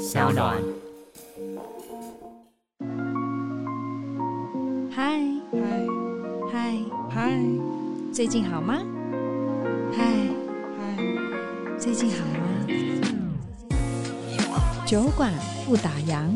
小暖。嗨嗨嗨嗨，最近好吗？嗨嗨，最近好吗？酒馆不打烊。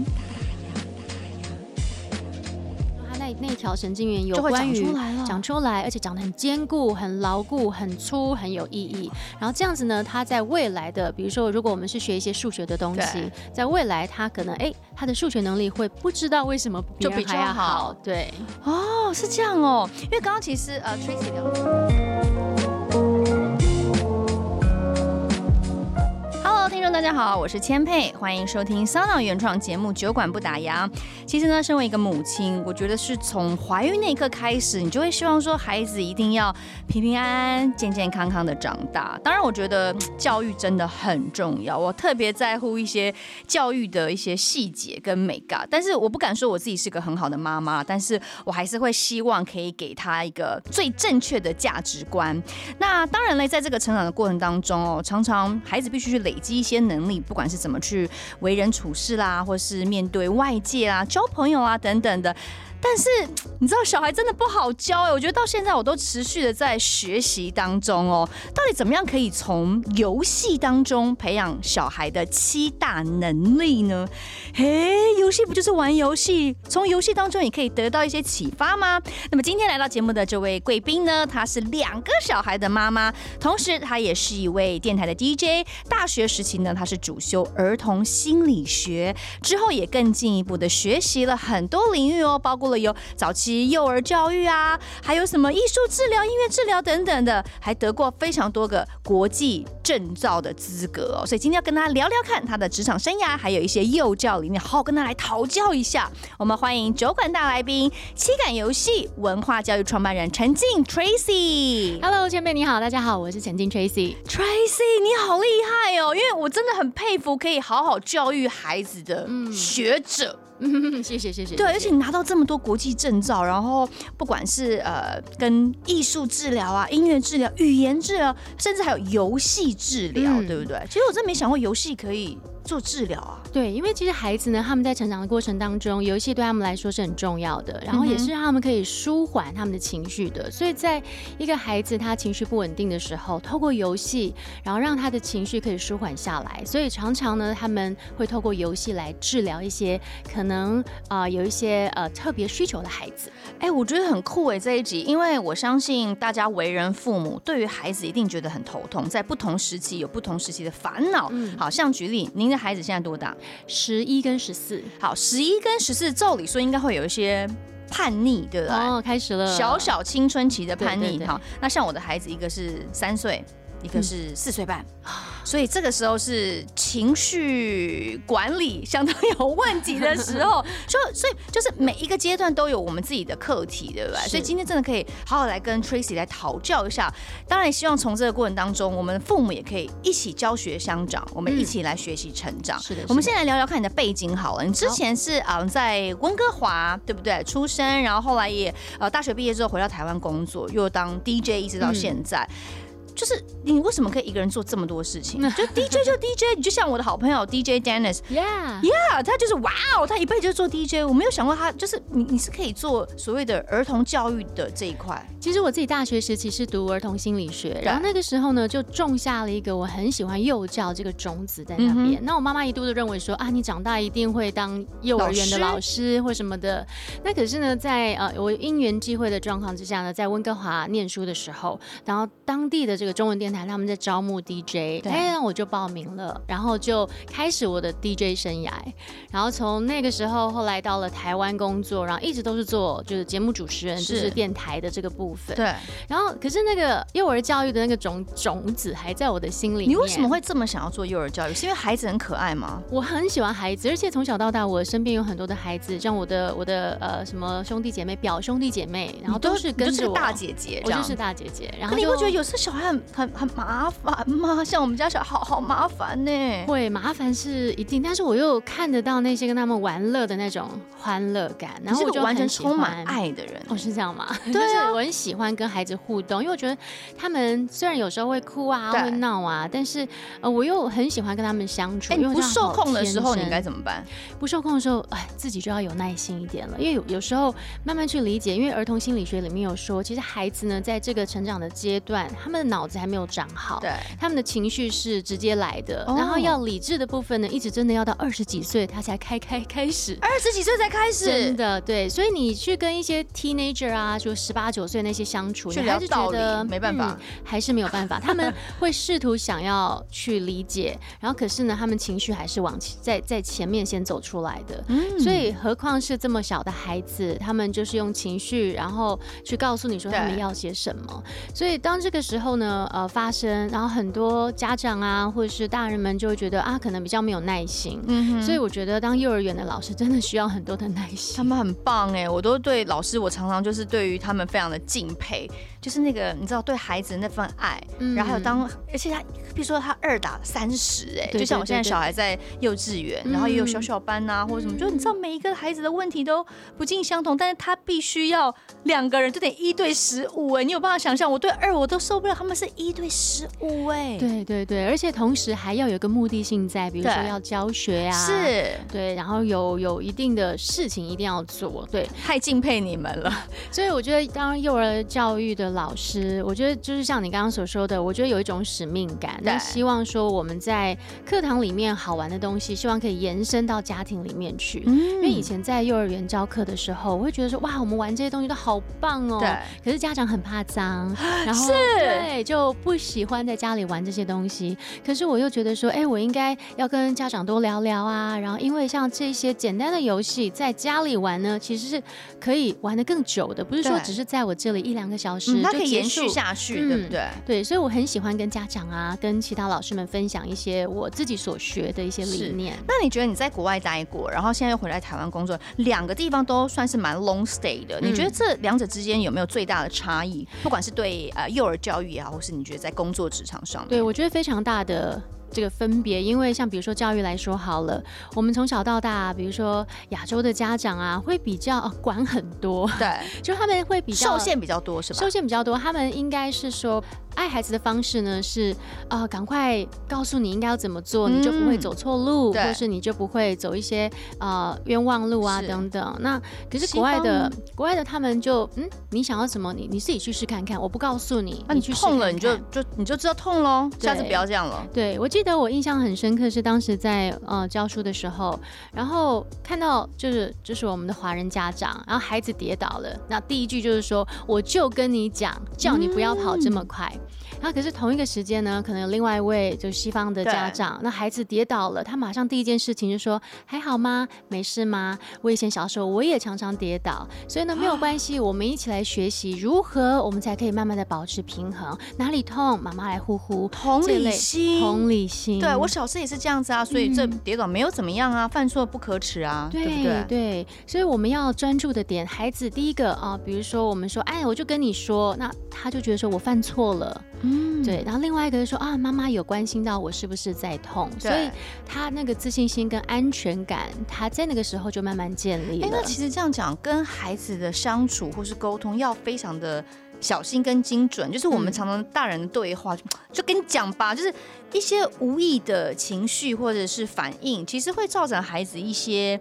那条神经元有关于长出来，而且长得很坚固、很牢固、很粗、很有意义。然后这样子呢，它在未来的，比如说，如果我们是学一些数学的东西，在未来它可能哎，它的数学能力会不知道为什么就比较好。对，哦，是这样哦。因为刚刚其实呃，Tracy 聊。大家好，我是千佩，欢迎收听 SoundOn 原创节目《酒馆不打烊》。其实呢，身为一个母亲，我觉得是从怀孕那一刻开始，你就会希望说孩子一定要平平安安、健健康康的长大。当然，我觉得教育真的很重要，我特别在乎一些教育的一些细节跟美感。但是，我不敢说我自己是个很好的妈妈，但是我还是会希望可以给他一个最正确的价值观。那当然了，在这个成长的过程当中哦，常常孩子必须去累积。一些能力，不管是怎么去为人处事啦，或是面对外界啊、交朋友啊等等的。但是 你知道小孩真的不好教哎，我觉得到现在我都持续的在学习当中哦，到底怎么样可以从游戏当中培养小孩的七大能力呢？嘿，游戏不就是玩游戏？从游戏当中也可以得到一些启发吗？那么今天来到节目的这位贵宾呢，她是两个小孩的妈妈，同时她也是一位电台的 DJ。大学时期呢，她是主修儿童心理学，之后也更进一步的学习了很多领域哦，包括了。有早期幼儿教育啊，还有什么艺术治疗、音乐治疗等等的，还得过非常多个国际证照的资格哦。所以今天要跟他聊聊看他的职场生涯，还有一些幼教理念，好好跟他来讨教一下。我们欢迎酒馆大来宾，七感游戏文化教育创办人陈静 Tracy。Hello，前辈你好，大家好，我是陈静 Tracy。Tracy，你好厉害哦，因为我真的很佩服可以好好教育孩子的学者。嗯嗯，谢谢谢谢。对，而且你拿到这么多国际证照，然后不管是呃跟艺术治疗啊、音乐治疗、语言治疗，甚至还有游戏治疗，嗯、对不对？其实我真没想过游戏可以做治疗啊。对，因为其实孩子呢，他们在成长的过程当中，游戏对他们来说是很重要的，然后也是让他们可以舒缓他们的情绪的。所以，在一个孩子他情绪不稳定的时候，透过游戏，然后让他的情绪可以舒缓下来。所以常常呢，他们会透过游戏来治疗一些可能啊、呃、有一些呃特别需求的孩子。哎，我觉得很酷哎，这一集，因为我相信大家为人父母，对于孩子一定觉得很头痛，在不同时期有不同时期的烦恼。嗯，好像举例，您的孩子现在多大？十一跟十四。好，十一跟十四，照理说应该会有一些叛逆，对不对？哦，开始了，小小青春期的叛逆。好，那像我的孩子，一个是三岁。一个是四岁半，嗯，所以这个时候是情绪管理相当有问题的时候，就所以就是每一个阶段都有我们自己的课题，对不对？所以今天真的可以好好来跟 Tracy 来讨教一下。当然，希望从这个过程当中，我们的父母也可以一起教学相长，我们一起来学习成长。是的，我们先来聊聊看你的背景好了。你之前是嗯在温哥华，对不对？出生，然后后来也呃大学毕业之后回到台湾工作，又当 DJ 一直到现在。嗯就是你为什么可以一个人做这么多事情？就 DJ 就 DJ，你就像我的好朋友 DJ Dennis，Yeah Yeah，他就是哇哦，他一辈子就做 DJ。我没有想过他就是你，你是可以做所谓的儿童教育的这一块。其实我自己大学时期是读儿童心理学，然后那个时候呢，就种下了一个我很喜欢幼教这个种子在那边。那我妈妈一度都认为说啊，你长大一定会当幼儿园的老师或什么的。那可是呢，在呃我因缘际会的状况之下呢，在温哥华念书的时候，然后当地的这个中文电台他们在招募 DJ，哎，我就报名了，然后就开始我的 DJ 生涯。然后从那个时候，后来到了台湾工作，然后一直都是做就是节目主持人，就是电台的这个部分。对。然后可是那个幼儿教育的那个种种子还在我的心里。你为什么会这么想要做幼儿教育？是因为孩子很可爱吗？我很喜欢孩子，而且从小到大，我身边有很多的孩子，像我的我的呃什么兄弟姐妹、表兄弟姐妹，然后都是跟着我。大姐姐，我就是大姐姐。然后你会觉得有时候小孩很很很麻烦吗？像我们家小孩好好麻烦呢。会麻烦是一定，但是我又看得到那些跟他们玩乐的那种欢乐感，然后我就完全充满爱的人。哦，是这样吗？对啊，就是我很喜欢跟孩子互动，因为我觉得他们虽然有时候会哭啊，会闹啊，但是呃，我又很喜欢跟他们相处。不受控的时候，你该怎么办？不受控的时候，哎，自己就要有耐心一点了，因为有有时候慢慢去理解，因为儿童心理学里面有说，其实孩子呢，在这个成长的阶段，他们的脑子还没有长好，对，他们的情绪是直接来的，然后要理智的部分呢，一直真的要到二十几岁他才开开开始，二十几岁才开始，真的对，所以你去跟一些 teenager 啊，就十八九岁那些相处，你还是觉得没办法，还是没有办法，他们会试图想要去理解，然后可是呢，他们情绪还是往在在前面先走出来的，所以何况是这么小的孩子，他们就是用情绪，然后去告诉你说他们要些什么，所以当这个时候呢，呃，发生，然后很多家长啊，或者是大人们就会觉得啊，可能比较没有耐心。嗯，所以我觉得当幼儿园的老师真的需要很多的耐心。他们很棒哎，我都对老师，我常常就是对于他们非常的敬佩，就是那个你知道对孩子的那份爱，嗯、然后还有当，而且他比如说他二打三十哎，就像我现在小孩在幼稚园，然后也有小小班啊、嗯、或者什么，就你知道每一个孩子的问题都不尽相同，但是他必须要两个人就得一对十五哎，你有办法想象？我对二我都受不了，他们是一对十五哎，对对对，而且同时还要有个目的性在，比如说要教学啊，是对，然后有有一定的事情一定要做，对，太敬佩你们了。所以我觉得当幼儿教育的老师，我觉得就是像你刚刚所说的，我觉得有一种使命感，那希望说我们在课堂里面好玩的东西，希望可以延伸到家庭里面去。嗯，因为以前在幼儿园教课的时候，我会觉得说哇，我们玩这些东西都好棒哦，对，可是家长很怕脏。然后对，就不喜欢在家里玩这些东西。可是我又觉得说，哎，我应该要跟家长多聊聊啊。然后，因为像这些简单的游戏，在家里玩呢，其实是可以玩的更久的，不是说只是在我这里一两个小时，它可以延续下去，嗯、对不对？对，所以我很喜欢跟家长啊，跟其他老师们分享一些我自己所学的一些理念。那你觉得你在国外待过，然后现在又回来台湾工作，两个地方都算是蛮 long stay 的。嗯、你觉得这两者之间有没有最大的差异？不管是对呃，幼儿教育也好，或是你觉得在工作职场上，对，我觉得非常大的。这个分别，因为像比如说教育来说好了，我们从小到大，比如说亚洲的家长啊，会比较管很多，对，就他们会比较受限比较多，是吧？受限比较多，他们应该是说爱孩子的方式呢是呃，赶快告诉你应该要怎么做，嗯、你就不会走错路，或是你就不会走一些呃冤枉路啊等等。那可是国外的国外的他们就嗯，你想要什么，你你自己去试看看，我不告诉你，那你去痛了你就就你就知道痛喽，下次不要这样了。对，我记得。记得我印象很深刻，是当时在呃教书的时候，然后看到就是就是我们的华人家长，然后孩子跌倒了，那第一句就是说，我就跟你讲，叫你不要跑这么快。嗯那可是同一个时间呢，可能有另外一位就是西方的家长，那孩子跌倒了，他马上第一件事情就说：“还好吗？没事吗？”我以前小时候我也常常跌倒，所以呢 没有关系，我们一起来学习如何我们才可以慢慢的保持平衡，哪里痛妈妈来呼呼，同理心，同理心。对，我小时候也是这样子啊，所以这跌倒没有怎么样啊，犯错不可耻啊，对不对？对，所以我们要专注的点，孩子第一个啊，比如说我们说，哎，我就跟你说，那他就觉得说我犯错了。嗯，对，然后另外一个就说啊，妈妈有关心到我是不是在痛，所以他那个自信心跟安全感，他在那个时候就慢慢建立了。哎，那其实这样讲，跟孩子的相处或是沟通要非常的小心跟精准，就是我们常常大人的对话，就就跟你讲吧，就是一些无意的情绪或者是反应，其实会造成孩子一些。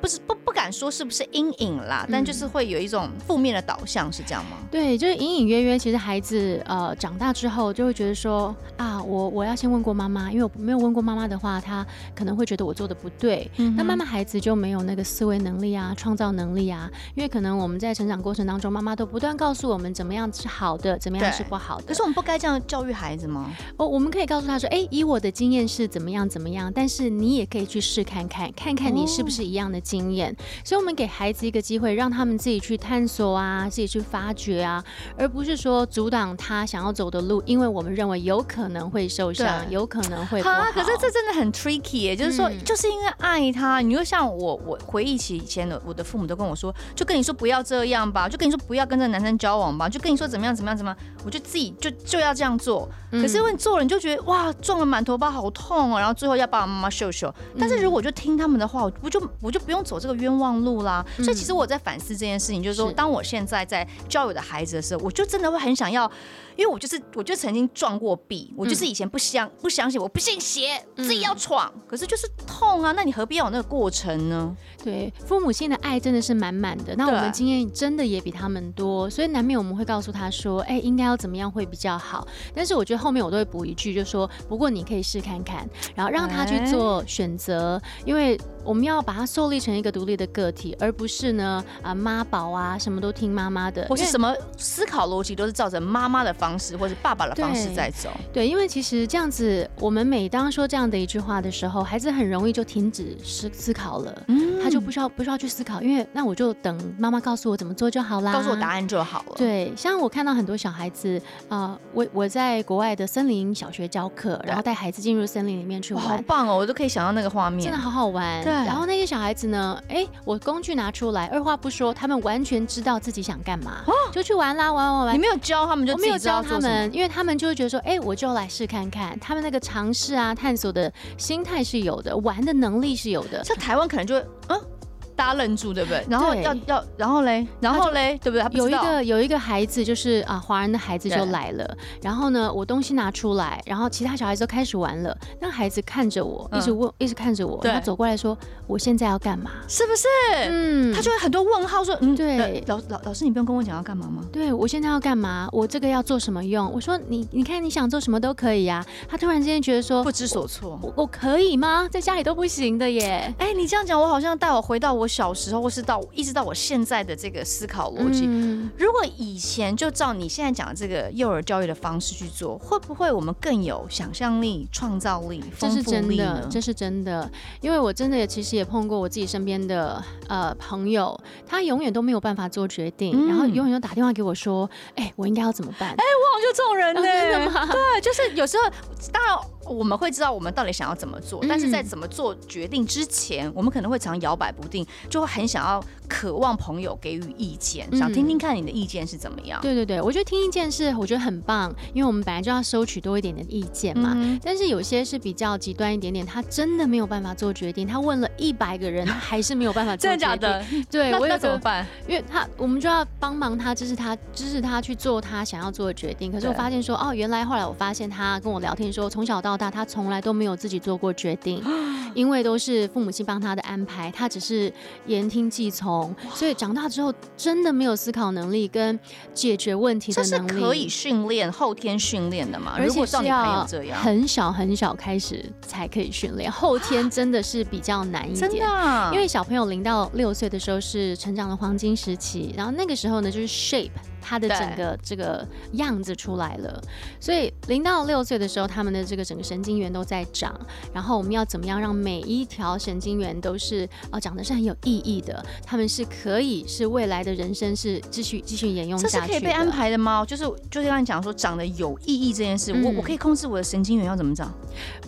不是不不敢说是不是阴影啦，嗯、但就是会有一种负面的导向，是这样吗？对，就是隐隐约约，其实孩子呃长大之后就会觉得说啊，我我要先问过妈妈，因为我没有问过妈妈的话，他可能会觉得我做的不对。嗯、那妈妈孩子就没有那个思维能力啊，创造能力啊，因为可能我们在成长过程当中，妈妈都不断告诉我们怎么样是好的，怎么样是不好的。可是我们不该这样教育孩子吗？哦，我们可以告诉他说，哎，以我的经验是怎么样怎么样，但是你也可以去试看看，看看你是不是一样的。经验，所以我们给孩子一个机会，让他们自己去探索啊，自己去发掘啊，而不是说阻挡他想要走的路，因为我们认为有可能会受伤，有可能会好。啊。可是这真的很 tricky 耶，就是说，嗯、就是因为爱他，你就像我，我回忆起以前的，我的父母都跟我说，就跟你说不要这样吧，就跟你说不要跟这个男生交往吧，就跟你说怎么样怎么样怎么样，我就自己就就要这样做。可是因为你做了，你就觉得哇，撞了满头包，好痛哦，然后最后要爸爸妈妈秀秀。但是如果就听他们的话，我不就我就不用走这个冤枉路啦。所以其实我在反思这件事情，就是说，当我现在在教育我的孩子的时候，我就真的会很想要。因为我就是，我就曾经撞过壁，我就是以前不相不相信，我不信邪，自己要闯，可是就是痛啊，那你何必要有那个过程呢？对，父母亲的爱真的是满满的，那我们经验真的也比他们多，所以难免我们会告诉他说，哎，应该要怎么样会比较好。但是我觉得后面我都会补一句，就说，不过你可以试看看，然后让他去做选择，因为。我们要把他树立成一个独立的个体，而不是呢啊妈宝啊，什么都听妈妈的，或是什么思考逻辑都是照着妈妈的方式或是爸爸的方式在走。对，对，因为其实这样子，我们每当说这样的一句话的时候，孩子很容易就停止思思考了，嗯，他就不需要不需要去思考，因为那我就等妈妈告诉我怎么做就好啦，告诉我答案就好了。对，像我看到很多小孩子啊，呃，我我在国外的森林小学教课，然后带孩子进入森林里面去玩，好棒哦，我都可以想到那个画面，真的好好玩。对，然后那些小孩子。呢？哎，我工具拿出来，二话不说，他们完全知道自己想干嘛，就去玩啦，玩玩玩。你没有教他们，就没有教他们，因为他们就会觉得说，哎，我就来试看看。他们那个尝试啊、探索的心态是有的，玩的能力是有的。像台湾可能就嗯。大家愣住，对不对？然后要要，然后嘞，然后嘞，对不对？有一个有一个孩子，就是啊，华人的孩子就来了。然后呢，我东西拿出来，然后其他小孩子都开始玩了。那孩子看着我，一直问，一直看着我，然后走过来说：“我现在要干嘛？是不是？”嗯，他就会很多问号，说：“嗯，对，老老老师，你不用跟我讲要干嘛吗？”对，我现在要干嘛？我这个要做什么用？我说：“你你看你想做什么都可以呀。”他突然之间觉得说不知所措，我我可以吗？在家里都不行的耶。哎，你这样讲，我好像带我回到我小时候，或是。到一直到我现在的这个思考逻辑，嗯、如果以前就照你现在讲的这个幼儿教育的方式去做，会不会我们更有想象力、创造力、力？这是真的，这是真的，因为我真的也其实也碰过我自己身边的呃朋友，他永远都没有办法做决定，嗯、然后永远都打电话给我说：“哎、欸，我应该要怎么办？”哎、欸，我好像就这种人呢、欸，真的吗？对，就是有时候当然我们会知道我们到底想要怎么做，但是在怎么做决定之前，嗯、我们可能会常摇摆不定，就会很想要。渴望朋友给予意见，想听听看你的意见是怎么样？对对对，我觉得听意见是我觉得很棒，因为我们本来就要收取多一点的意见嘛。但是有些是比较极端一点点，他真的没有办法做决定，他问了一百个人，他还是没有办法做决定。真的假的？对，我要怎么办？因为他我们就要帮忙他，支持他，支持他去做他想要做的决定。可是我发现说，哦，原来后来我发现他跟我聊天说，从小到大他从来都没有自己做过决定，因为都是父母亲帮他的安排，他只是言听计从。所以长大之后，真的没有思考能力跟解决问题的能力。这是可以训练、后天训练的嘛？而且是要很小很小开始才可以训练，后天真的是比较难一点。真的，因为小朋友零到六岁的时候是成长的黄金时期，然后那个时候呢，就是 shape。他的整个这个样子出来了，所以零到六岁的时候，他们的这个整个神经元都在长。然后我们要怎么样让每一条神经元都是啊长得是很有意义的？他们是可以是未来的人生是继续继续沿用下去的。这是可以被安排的吗？就是就是刚才讲说长得有意义这件事，嗯、我我可以控制我的神经元要怎么长？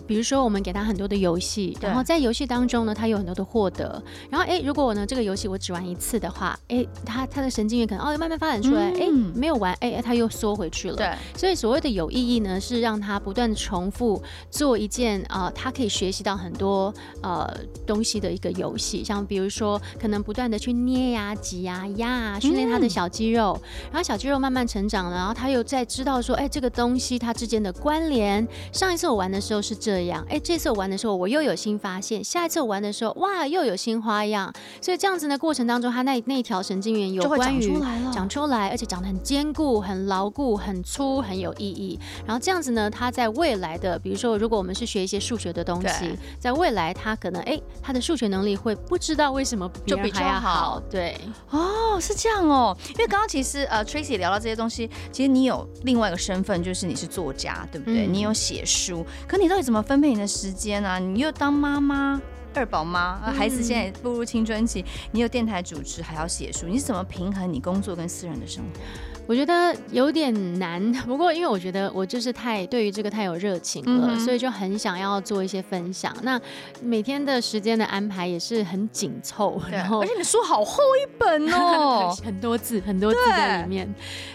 比如说我们给他很多的游戏，然后在游戏当中呢，他有很多的获得。然后哎，如果我呢这个游戏我只玩一次的话，哎，他他的神经元可能哦慢慢发展出来，哎、嗯。没有完，哎，他又缩回去了。对，所以所谓的有意义呢，是让他不断的重复做一件啊、呃，他可以学习到很多呃东西的一个游戏。像比如说，可能不断的去捏呀、挤呀、压啊，训练他的小肌肉，嗯、然后小肌肉慢慢成长了，然后他又在知道说，哎，这个东西它之间的关联。上一次我玩的时候是这样，哎，这次我玩的时候我又有新发现，下一次我玩的时候，哇，又有新花样。所以这样子呢过程当中，他那那一条神经元有关于长出来了，长出来，而且长得很。坚固、很牢固、很粗、很有意义。然后这样子呢，他在未来的，比如说，如果我们是学一些数学的东西，在未来他可能哎，他的数学能力会不知道为什么就比较好。对，哦，是这样哦。因为刚刚其实呃，Tracy 聊到这些东西，其实你有另外一个身份，就是你是作家，对不对？嗯、你有写书，可你到底怎么分配你的时间啊？你又当妈妈？二宝妈，孩子现在步入青春期，你有电台主持，还要写书，你是怎么平衡你工作跟私人的生活？我觉得有点难，不过因为我觉得我就是太对于这个太有热情了，嗯、所以就很想要做一些分享。那每天的时间的安排也是很紧凑，然后而且你的书好厚一本哦，很多字，很多字在里面。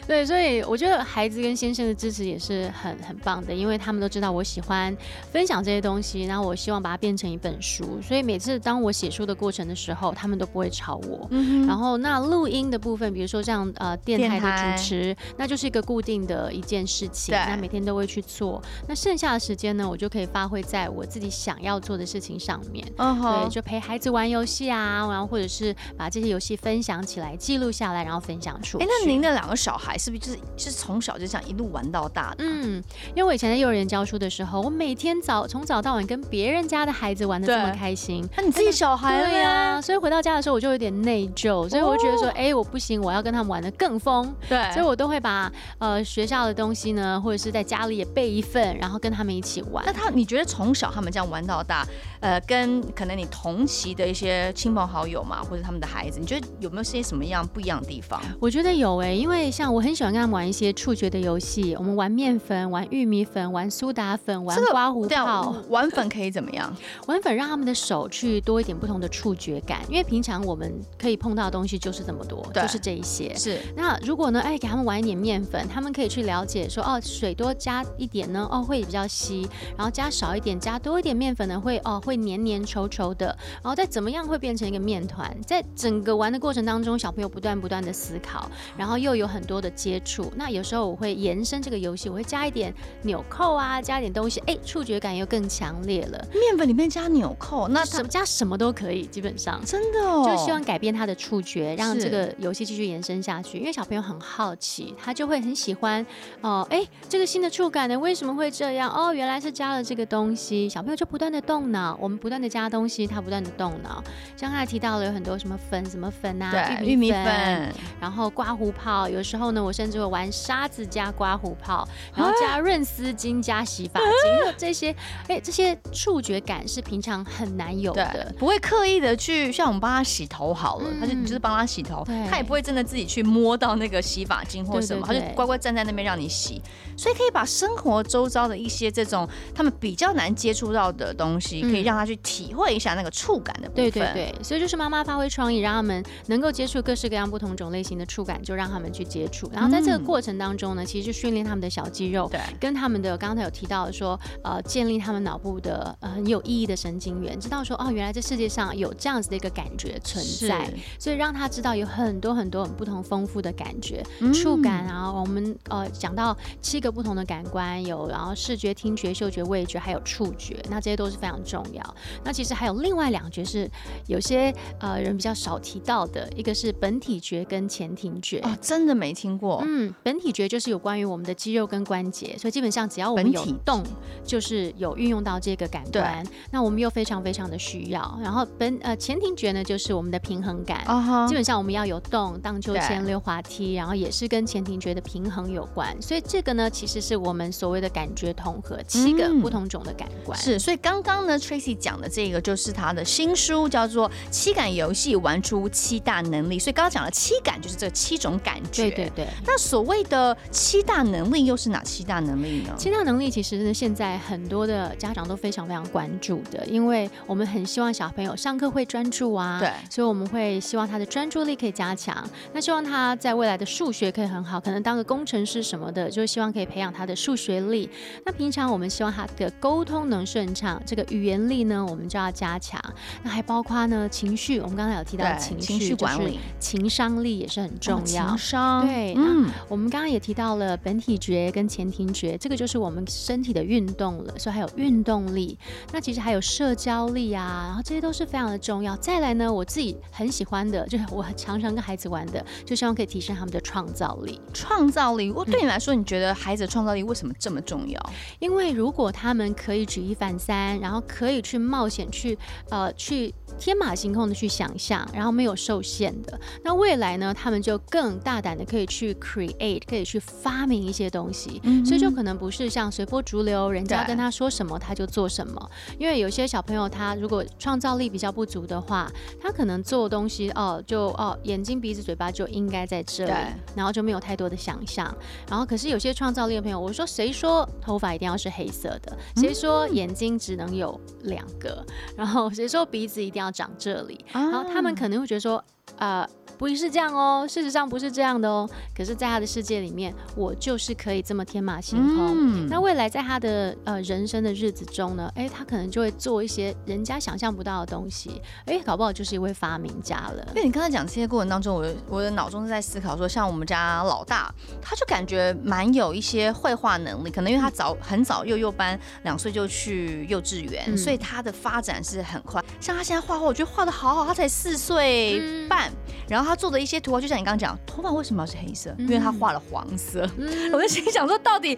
对，对，所以我觉得孩子跟先生的支持也是很很棒的，因为他们都知道我喜欢分享这些东西，然后我希望把它变成一本书。所以每次当我写书的过程的时候，他们都不会吵我。嗯、然后那录音的部分，比如说像呃电台的主持。那就是一个固定的一件事情，那每天都会去做。那剩下的时间呢，我就可以发挥在我自己想要做的事情上面。Uh -huh. 对，就陪孩子玩游戏啊，然后或者是把这些游戏分享起来，记录下来，然后分享出去。哎，那您的两个小孩是不是就是是从小就这样一路玩到大的？嗯，因为我以前在幼儿园教书的时候，我每天早从早到晚跟别人家的孩子玩的这么开心。那你自己小孩了呀？所以回到家的时候我就有点内疚，所以我就觉得说，哎、oh.，我不行，我要跟他们玩的更疯。对，所以我都会把呃学校的东西呢，或者是在家里也备一份，然后跟他们一起玩。那他你觉得从小他们这样玩到大，呃，跟可能你同期的一些亲朋好友嘛，或者他们的孩子，你觉得有没有些什么样不一样的地方？我觉得有哎、欸，因为像我很喜欢跟他们玩一些触觉的游戏，我们玩面粉、玩玉米粉、玩苏打粉、玩刮胡泡。这样玩粉可以怎么样？玩粉让他们的手去多一点不同的触觉感，因为平常我们可以碰到的东西就是这么多，就是这一些。是。那如果呢，哎，给他们玩一点面。粉，他们可以去了解说，哦，水多加一点呢，哦，会比较稀，然后加少一点，加多一点面粉呢，会哦，会黏黏稠稠的，然后再怎么样会变成一个面团。在整个玩的过程当中，小朋友不断不断的思考，然后又有很多的接触。那有时候我会延伸这个游戏，我会加一点纽扣啊，加一点东西，哎，触觉感又更强烈了。面粉里面加纽扣，那什么加什么都可以，基本上真的哦，就希望改变他的触觉，让这个游戏继续延伸下去。因为小朋友很好奇，他就会。会很喜欢哦，哎，这个新的触感呢，为什么会这样？哦，原来是加了这个东西，小朋友就不断的动脑，我们不断的加东西，他不断的动脑。像刚才提到了有很多什么粉，什么粉啊，对，玉米粉，然后刮胡泡，有时候呢，我甚至会玩沙子加刮胡泡，然后加润丝巾加洗发精，这些，哎，这些触觉感是平常很难有的，不会刻意的去像我们帮他洗头好了，嗯、他就就是帮他洗头，他也不会真的自己去摸到那个洗发精或什么，他就乖乖站在那边让你洗，所以可以把生活周遭的一些这种他们比较难接触到的东西，可以让他去体会一下那个触感的部分。对对对，所以就是妈妈发挥创意，让他们能够接触各式各样不同种类型的触感，就让他们去接触。然后在这个过程当中呢，其实就训练他们的小肌肉，对，跟他们的刚才有提到说，呃，建立他们脑部的呃很有意义的神经元，知道说哦，原来这世界上有这样子的一个感觉存在，所以让他知道有很多很多很不同丰富的感觉，触感啊，我们。呃，讲到七个不同的感官，有然后视觉、听觉、嗅觉、味觉，还有触觉，那这些都是非常重要。那其实还有另外两觉是有些呃人比较少提到的，一个是本体觉跟前庭觉。哦，真的没听过。嗯，本体觉就是有关于我们的肌肉跟关节，所以基本上只要我们有动，就是有运用到这个感官。那我们又非常非常的需要。然后本呃前庭觉呢，就是我们的平衡感。Uh -huh. 基本上我们要有动，荡秋千、溜滑梯，然后也是跟前庭觉的平衡。有关，所以这个呢，其实是我们所谓的感觉统合，七个不同种的感官。嗯、是，所以刚刚呢，Tracy 讲的这个就是他的新书，叫做《七感游戏玩出七大能力》。所以刚刚讲了七感就是这七种感觉。对对对。那所谓的七大能力又是哪七大能力呢？七大能力其实呢，现在很多的家长都非常非常关注的，因为我们很希望小朋友上课会专注啊，对，所以我们会希望他的专注力可以加强。那希望他在未来的数学可以很好，可能当个工程。师什么的，就希望可以培养他的数学力。那平常我们希望他的沟通能顺畅，这个语言力呢，我们就要加强。那还包括呢情绪，我们刚才有提到情绪，情绪管理、情商力也是很重要。哦、情商对，嗯，我们刚刚也提到了本体觉跟前庭觉，这个就是我们身体的运动了，所以还有运动力。那其实还有社交力啊，然后这些都是非常的重要。再来呢，我自己很喜欢的，就是我常常跟孩子玩的，就希望可以提升他们的创造力，创造力。我对你来说，你觉得孩子的创造力为什么这么重要？因为如果他们可以举一反三，然后可以去冒险，去呃去天马行空的去想象，然后没有受限的，那未来呢，他们就更大胆的可以去 create，可以去发明一些东西。嗯，所以就可能不是像随波逐流，人家跟他说什么他就做什么。因为有些小朋友他他如果创造力比较不足的话，他可能做东西哦，就哦眼睛鼻子嘴巴就应该在这里，然后就没有太多的想象。然后可是有些创造力的朋友，我说谁说头发一定要是黑色的？谁说眼睛只能有两个？然后谁说鼻子一定要长这里？然后他们可能会觉得说，呃。不是这样哦，事实上不是这样的哦。可是，在他的世界里面，我就是可以这么天马行空。嗯、那未来在他的呃人生的日子中呢，哎，他可能就会做一些人家想象不到的东西。哎，搞不好就是一位发明家了。因为你刚才讲这些过程当中，我我的脑中是在思考说，像我们家老大，他就感觉蛮有一些绘画能力。可能因为他早很早幼幼班两岁就去幼稚园，嗯、所以他的发展是很快。像他现在画画，我觉得画得好好。他才四岁半，嗯、然后。他做的一些图画，就像你刚刚讲，头发为什么要是黑色？因为他画了黄色。嗯、我就心想说，到底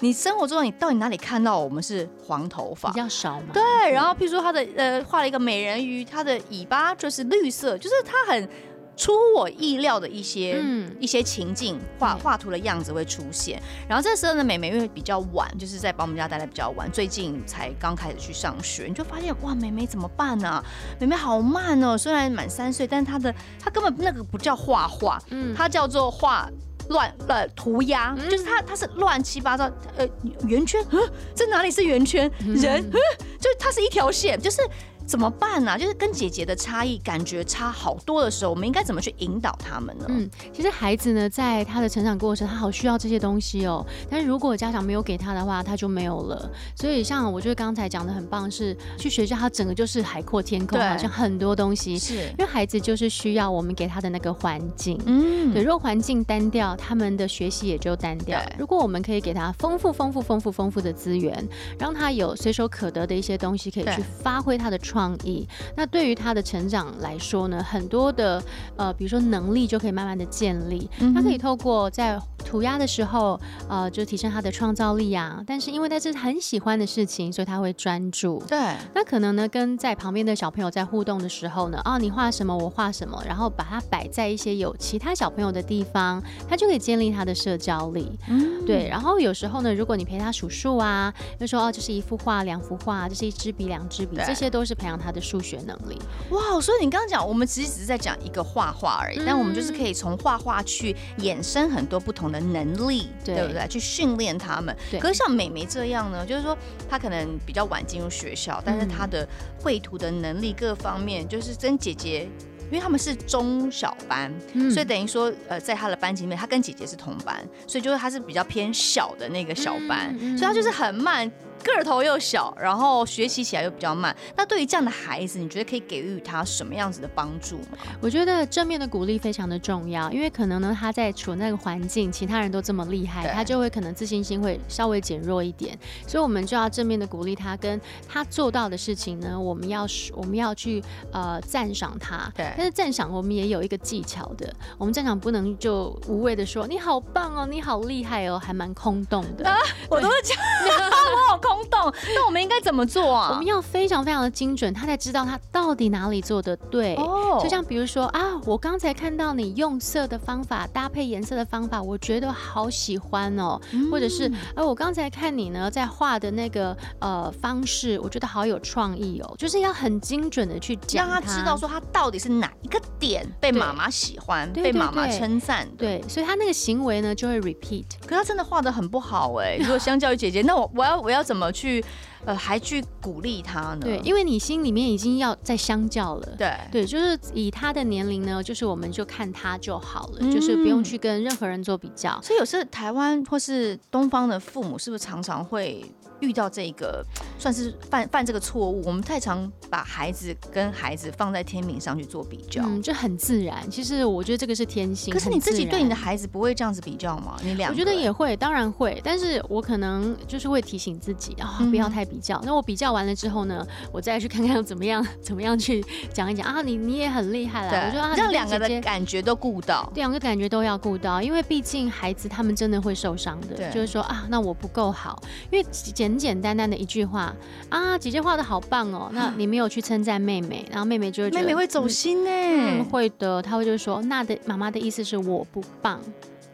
你生活中你到底哪里看到我们是黄头发？比较少嘛。对，然后譬如说他的呃画了一个美人鱼，他的尾巴就是绿色，就是他很。出乎我意料的一些、嗯、一些情境画画图的样子会出现，然后这时候呢，美美因为比较晚，就是在把我们家待的比较晚，最近才刚开始去上学，你就发现哇，美美怎么办呢、啊？美美好慢哦，虽然满三岁，但是她的她根本那个不叫画画，嗯，她叫做画乱乱涂鸦，嗯、就是她她是乱七八糟，呃，圆圈，嗯，这哪里是圆圈？人，嗯，就它是一条线，就是。怎么办呢、啊？就是跟姐姐的差异感觉差好多的时候，我们应该怎么去引导他们呢？嗯，其实孩子呢，在他的成长过程，他好需要这些东西哦。但是如果家长没有给他的话，他就没有了。所以像我觉得刚才讲的很棒，是去学校，他整个就是海阔天空，好像很多东西。是因为孩子就是需要我们给他的那个环境。嗯，对，如果环境单调，他们的学习也就单调。如果我们可以给他丰富、丰富、丰富、丰富的资源，让他有随手可得的一些东西，可以去发挥他的创。创意，那对于他的成长来说呢，很多的呃，比如说能力就可以慢慢的建立。嗯、他可以透过在涂鸦的时候，呃，就提升他的创造力啊。但是因为他是很喜欢的事情，所以他会专注。对。那可能呢，跟在旁边的小朋友在互动的时候呢，哦，你画什么，我画什么，然后把它摆在一些有其他小朋友的地方，他就可以建立他的社交力。嗯。对。然后有时候呢，如果你陪他数数啊，就说哦，这是一幅画，两幅画，这是一支笔，两支笔，这些都是培养他的数学能力。哇，所以你刚刚讲，我们其实只是在讲一个画画而已，嗯、但我们就是可以从画画去衍生很多不同的能力，对，对不对？去训练他们。可是像美眉这样呢，就是说她可能比较晚进入学校，但是她的绘图的能力各方面，就是跟姐姐，因为他们是中小班，嗯、所以等于说，呃，在她的班级里面，她跟姐姐是同班，所以就是她是比较偏小的那个小班，嗯嗯、所以她就是很慢。个头又小，然后学习起来又比较慢。那对于这样的孩子，你觉得可以给予他什么样子的帮助吗？我觉得正面的鼓励非常的重要，因为可能呢，他在处那个环境，其他人都这么厉害，他就会可能自信心会稍微减弱一点。所以，我们就要正面的鼓励他，跟他做到的事情呢，我们要我们要去呃赞赏他。对。但是赞赏我们也有一个技巧的，我们赞赏不能就无谓的说你好棒哦，你好厉害哦，还蛮空洞的。啊、我都是讲，我好空。空洞，那我们应该怎么做啊？我们要非常非常的精准，他才知道他到底哪里做的对。哦，就像比如说啊，我刚才看到你用色的方法，搭配颜色的方法，我觉得好喜欢哦。嗯、或者是，哎、啊，我刚才看你呢在画的那个呃方式，我觉得好有创意哦。就是要很精准的去讲，让他知道说他到底是哪一个点被妈妈喜欢，被妈妈称赞。对，所以他那个行为呢就会 repeat。可他真的画的很不好哎。如果相较于姐姐，那我我要我要怎么？去，呃，还去鼓励他呢？对，因为你心里面已经要在相较了。对，对，就是以他的年龄呢，就是我们就看他就好了，嗯、就是不用去跟任何人做比较。所以有时候台湾或是东方的父母，是不是常常会遇到这个，算是犯犯这个错误？我们太常把孩子跟孩子放在天平上去做比较，嗯，就很自然。其实我觉得这个是天性。可是你自己对你的孩子不会这样子比较吗？你两，我觉得也会，当然会。但是我可能就是会提醒自己啊，不要太比较。那我比较完了之后呢，我再去看看 怎么样，怎么样去讲一讲啊。你你也很厉害了，我觉得让两个的感觉都顾到，两个感觉都要顾到，因为毕竟孩子他们真的会受伤的。就是说啊，那我不够好，因为简简单单的一句话啊，姐姐画的好棒哦，那你没有去称赞妹妹，然后妹妹就会妹妹会走心呢、嗯，会的，她会就说那的妈妈的意思是我不棒，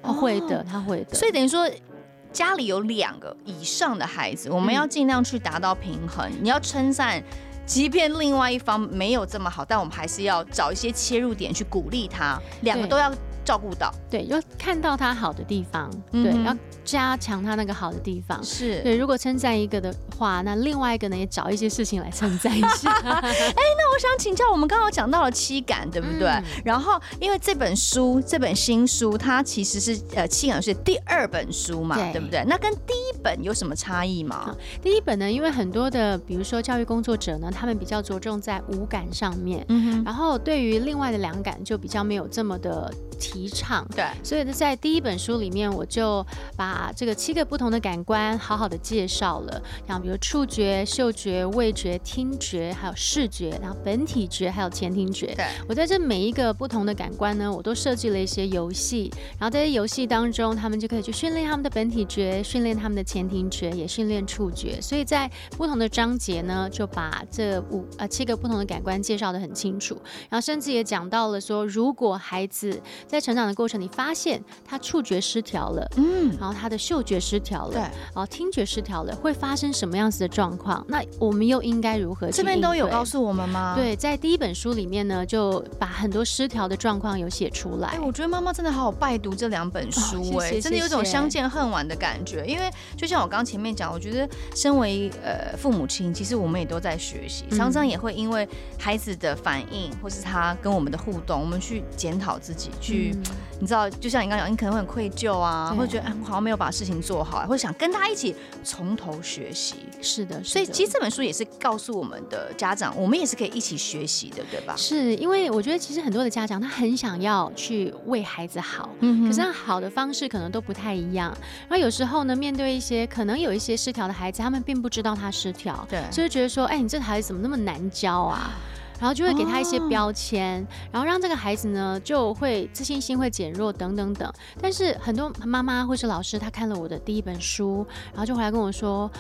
哦、会的，她会的，所以等于说。家里有两个以上的孩子，我们要尽量去达到平衡。嗯、你要称赞即便另外一方没有这么好，但我们还是要找一些切入点去鼓励他，两个都要。照顾到，对，要看到他好的地方，嗯、对，要加强他那个好的地方，是对。如果称赞一个的话，那另外一个呢，也找一些事情来称赞一下。哎、欸，那我想请教，我们刚刚讲到了七感，对不对？嗯、然后，因为这本书，这本新书，它其实是呃七感是第二本书嘛，对，对不对？那跟第一本有什么差异吗？第一本呢，因为很多的，比如说教育工作者呢，他们比较着重在五感上面，嗯哼，然后对于另外的两感就比较没有这么的。提倡。对，所以呢，在第一本书里面，我就把这个七个不同的感官好好的介绍了，像比如触觉、嗅觉、味觉、听觉，还有视觉，然后本体觉，还有前庭觉。对，我在这每一个不同的感官呢，我都设计了一些游戏，然后在这游戏当中，他们就可以去训练他们的本体觉，训练他们的前庭觉，也训练触觉。所以在不同的章节呢，就把这五呃七个不同的感官介绍的很清楚，然后甚至也讲到了说，如果孩子在成长的过程，你发现他触觉失调了，嗯，然后他的嗅觉失调了，对，然后听觉失调了，会发生什么样子的状况？那我们又应该如何？这边都有告诉我们吗？对，在第一本书里面呢，就把很多失调的状况有写出来。哎，我觉得妈妈真的好好拜读这两本书，哎、哦，真的有种相见恨晚的感觉。因为就像我刚前面讲，我觉得身为呃父母亲，其实我们也都在学习，常常也会因为孩子的反应，或是他跟我们的互动，我们去检讨自己，去。嗯、你知道，就像你刚刚讲，你可能会很愧疚啊，或者觉得哎，我好像没有把事情做好，或者想跟他一起从头学习。是的，是的，所以其实这本书也是告诉我们的家长，我们也是可以一起学习的，对吧？是因为我觉得其实很多的家长他很想要去为孩子好，嗯，可是他好的方式可能都不太一样。然后有时候呢，面对一些可能有一些失调的孩子，他们并不知道他失调，对，所以觉得说，哎，你这孩子怎么那么难教啊？然后就会给他一些标签，哦、然后让这个孩子呢就会自信心会减弱等等等。但是很多妈妈或是老师，他看了我的第一本书，然后就回来跟我说。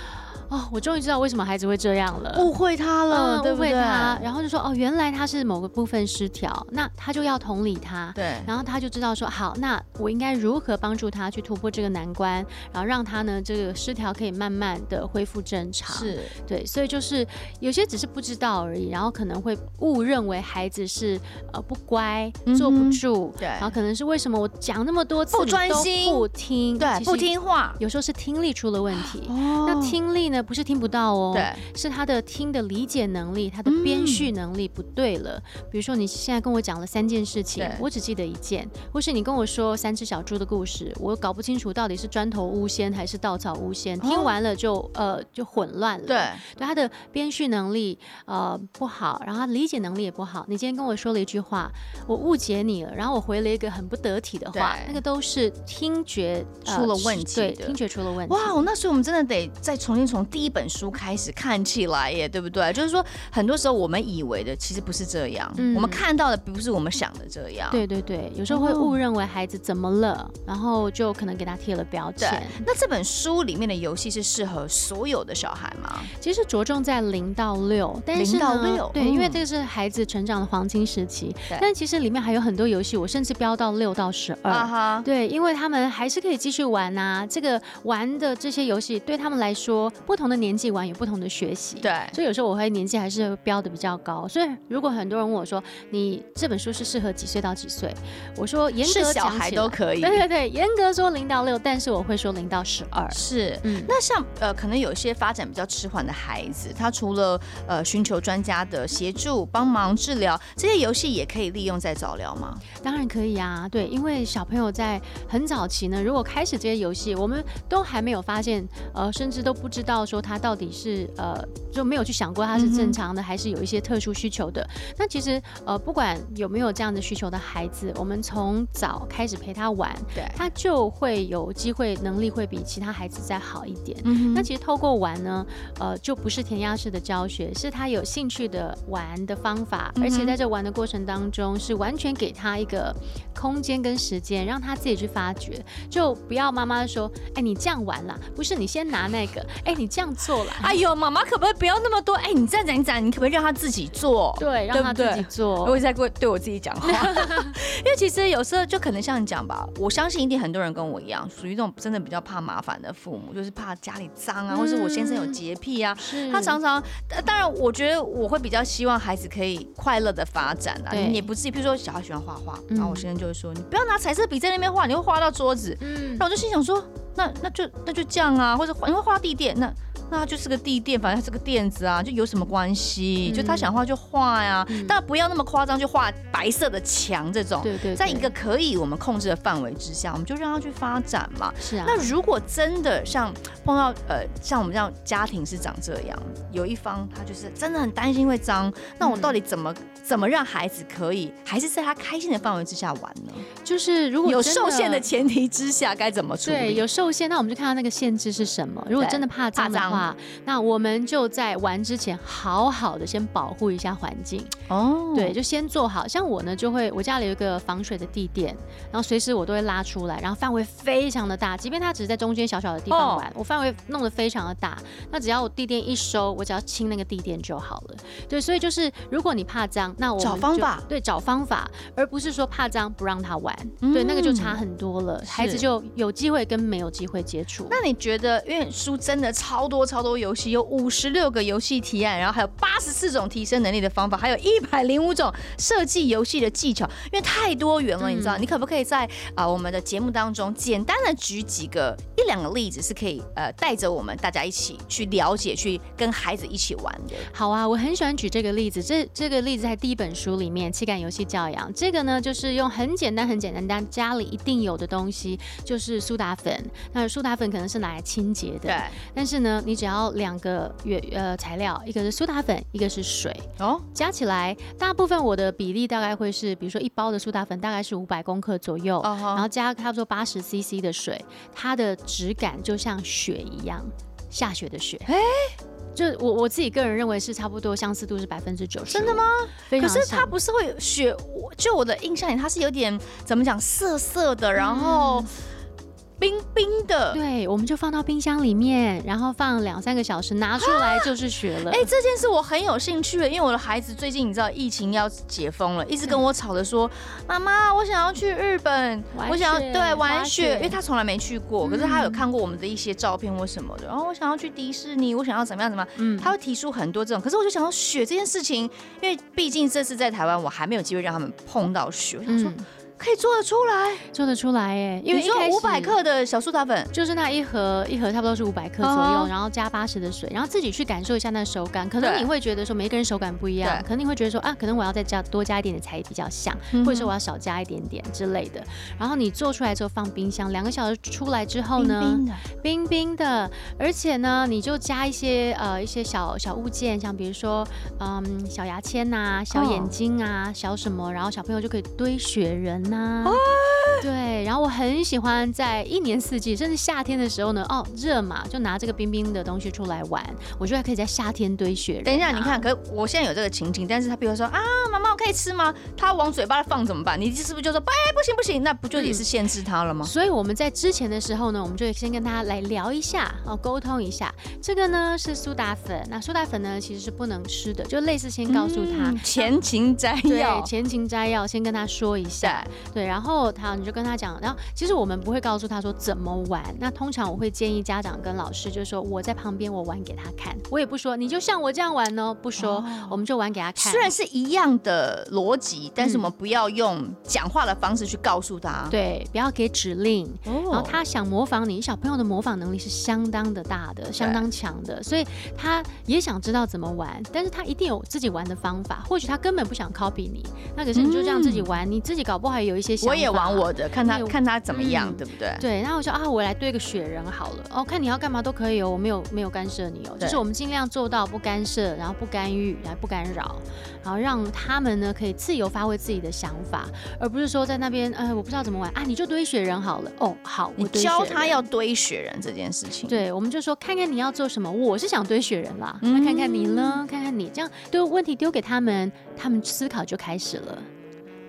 哦，我终于知道为什么孩子会这样了，误会他了，嗯、误会他，然后就说哦，原来他是某个部分失调，那他就要同理他，对，然后他就知道说好，那我应该如何帮助他去突破这个难关，然后让他呢这个失调可以慢慢的恢复正常，是。对，所以就是有些只是不知道而已，然后可能会误认为孩子是呃不乖，坐不住，对、嗯，然后可能是为什么我讲那么多次不专心不听，对，不听话，有时候是听力出了问题，哦、那听力呢？不是听不到哦，对，是他的听的理解能力，他的编序能力不对了。嗯、比如说，你现在跟我讲了三件事情，我只记得一件；或是你跟我说三只小猪的故事，我搞不清楚到底是砖头屋先还是稻草屋先，听完了就、哦、呃就混乱了。对，对，他的编序能力呃不好，然后他理解能力也不好。你今天跟我说了一句话，我误解你了，然后我回了一个很不得体的话，那个都是听觉、呃、出了问题，对，听觉出了问题。哇，那所以我们真的得再重新从第一本书开始看起来耶，对不对？就是说，很多时候我们以为的其实不是这样，嗯、我们看到的不是我们想的这样。对对对，有时候会误认为孩子怎么了，哦、然后就可能给他贴了标签。那这本书里面的游戏是适合所有的小孩吗？其实着重在零到六，但是零到六，对，嗯、因为这个是孩子成长的黄金时期。但其实里面还有很多游戏，我甚至标到六到十二。啊哈，对，因为他们还是可以继续玩啊。这个玩的这些游戏对他们来说，不同的年纪玩有不同的学习，对，所以有时候我会年纪还是标的比较高。所以如果很多人问我说，你这本书是适合几岁到几岁？我说严格小孩都可以。对对对，严格说零到六，但是我会说零到十二。是，嗯，那像呃，可能有一些发展比较迟缓的孩子，他除了呃寻求专家的协助帮忙治疗，这些游戏也可以利用在早疗吗？当然可以啊，对，因为小朋友在很早期呢，如果开始这些游戏，我们都还没有发现，呃，甚至都不知道说他到底是呃。就没有去想过他是正常的，还是有一些特殊需求的。那其实呃，不管有没有这样的需求的孩子，我们从早开始陪他玩，对，他就会有机会能力会比其他孩子再好一点。嗯，那其实透过玩呢，呃，就不是填鸭式的教学，是他有兴趣的玩的方法，而且在这玩的过程当中，是完全给他一个空间跟时间，让他自己去发掘。就不要妈妈说，哎，你这样玩啦，不是你先拿那个，哎，你这样做了。哎呦，妈妈可不可以不要那么多？哎，你这样讲，你讲，你可不可以让他自己做？对，让他自己做。我在对对我自己讲话，因为其实有时候就可能像你讲吧，我相信一定很多人跟我一样，属于这种真的比较怕麻烦的父母，就是怕家里脏啊，嗯、或是我先生有洁癖啊，是他常常，当然我觉得我会比较希望孩子可以快乐的发展啊，你也不至于，比如说小孩喜欢画画，嗯、然后我先生就会说，你不要拿彩色笔在那边画，你会画到桌子，嗯，那我就心想说。那那就那就这样啊，或者因为花地点，那那它就是个地垫，反正它是个垫子啊，就有什么关系？嗯、就他想画就画呀，嗯、但不要那么夸张，就画白色的墙这种。对，对对，在一个可以我们控制的范围之下，我们就让他去发展嘛。是啊。那如果真的像碰到呃像我们这样家庭是长这样，有一方他就是真的很担心会脏，那我到底怎么、嗯、怎么让孩子可以还是在他开心的范围之下玩呢？就是如果有受限的前提之下，该怎么处理？对，有受限，那我们就看到那个限制是什么。如果真的怕脏的话，那我们就在玩之前好好的先保护一下环境。哦，对，就先做好。像我呢，就会我家里有一个防水的地垫，然后随时我都会拉出来，然后范围非常的大，即便它只是在中间小小的地方玩，我范围弄得非常的大。那只要我地垫一收，我只要清那个地垫就好了。对，所以就是如果你怕脏，那我们找方法，对，找方法，而不是说怕脏不让他玩。对，那个就差很多了，孩子就有机会跟没有机会接触。那你觉得，因为书真的超多超多游戏，有五十六个游戏提案，然后还有八十四种提升能力的方法，还有一百零五种设计游戏的技巧，因为太多元了，你知道？你可不可以在啊我们的节目当中简单的举几个一两个例子，是可以呃带着我们大家一起去了解，去跟孩子一起玩的？好啊，我很喜欢举这个例子，这这个例子在第一本书里面《七感游戏教养》，这个呢就是用很简单很简单但。家里一定有的东西就是苏打粉，那苏打粉可能是拿来清洁的，对。但是呢，你只要两个原呃材料，一个是苏打粉，一个是水，哦，加起来大部分我的比例大概会是，比如说一包的苏打粉大概是五百公克左右，哦、然后加差不多八十 CC 的水，它的质感就像雪一样，下雪的雪，哎。就我我自己个人认为是差不多相似度是百分之九十。真的吗？可是它不是会雪，就我的印象里它是有点怎么讲涩涩的，然后。嗯冰冰的，对，我们就放到冰箱里面，然后放两三个小时，拿出来就是雪了。哎、欸，这件事我很有兴趣，因为我的孩子最近你知道疫情要解封了，一直跟我吵着说，妈妈，我想要去日本，我想要对玩雪，因为他从来没去过，可是他有看过我们的一些照片或什么的，然后我想要去迪士尼，我想要怎么样怎么样，嗯，他会提出很多这种，可是我就想到雪这件事情，因为毕竟这次在台湾，我还没有机会让他们碰到雪，我想说。嗯可以做得出来，做得出来哎！因为说五百克的小苏打粉，就是那一盒一盒差不多是五百克左右，然后加八十的水，然后自己去感受一下那手感。可能你会觉得说每个人手感不一样，可能你会觉得说啊，可能我要再加多加一点点才比较像，或者说我要少加一点点之类的。然后你做出来之后放冰箱两个小时，出来之后呢，冰冰的，冰冰的，而且呢，你就加一些呃一些小小物件，像比如说嗯小牙签呐、小眼睛啊、小什么，然后小朋友就可以堆雪人呐。对，然后我很喜欢在一年四季，甚至夏天的时候呢，哦，热嘛，就拿这个冰冰的东西出来玩。我觉得可以在夏天堆雪人。等一下，你看，可我现在有这个情景，但是他比如说啊，妈妈，我可以吃吗？他往嘴巴放怎么办？你是不是就说，哎，不行不行，那不就也是限制他了吗？嗯，所以我们在之前的时候呢，我们就先跟他来聊一下，哦，沟通一下。这个呢是苏打粉，那苏打粉呢其实是不能吃的，就类似先告诉他，嗯，前情摘要，对，前情摘要，先跟他说一下，对，然后他你就跟他讲。然后其实我们不会告诉他说怎么玩，那通常我会建议家长跟老师就是说我在旁边我玩给他看，我也不说你就像我这样玩哦，不说，哦、我们就玩给他看。虽然是一样的逻辑，但是我们不要用讲话的方式去告诉他，对，不要给指令。哦、然后他想模仿你，小朋友的模仿能力是相当的大的，相当强的，所以他也想知道怎么玩，但是他一定有自己玩的方法。或许他根本不想 copy 你，那可是你就这样自己玩，嗯、你自己搞不好也有一些想法。我也玩我的，看他。看他怎么样，嗯、对不对？对，然后我说啊，我来堆个雪人好了。哦，看你要干嘛都可以哦，我没有没有干涉你哦，就是我们尽量做到不干涉，然后不干预，然后不干扰，然后让他们呢可以自由发挥自己的想法，而不是说在那边，呃，我不知道怎么玩啊，你就堆雪人好了。哦，好，我教他要堆雪人这件事情。对，我们就说看看你要做什么，我是想堆雪人啦，嗯、那看看你呢？看看你这样丢问题丢给他们，他们思考就开始了。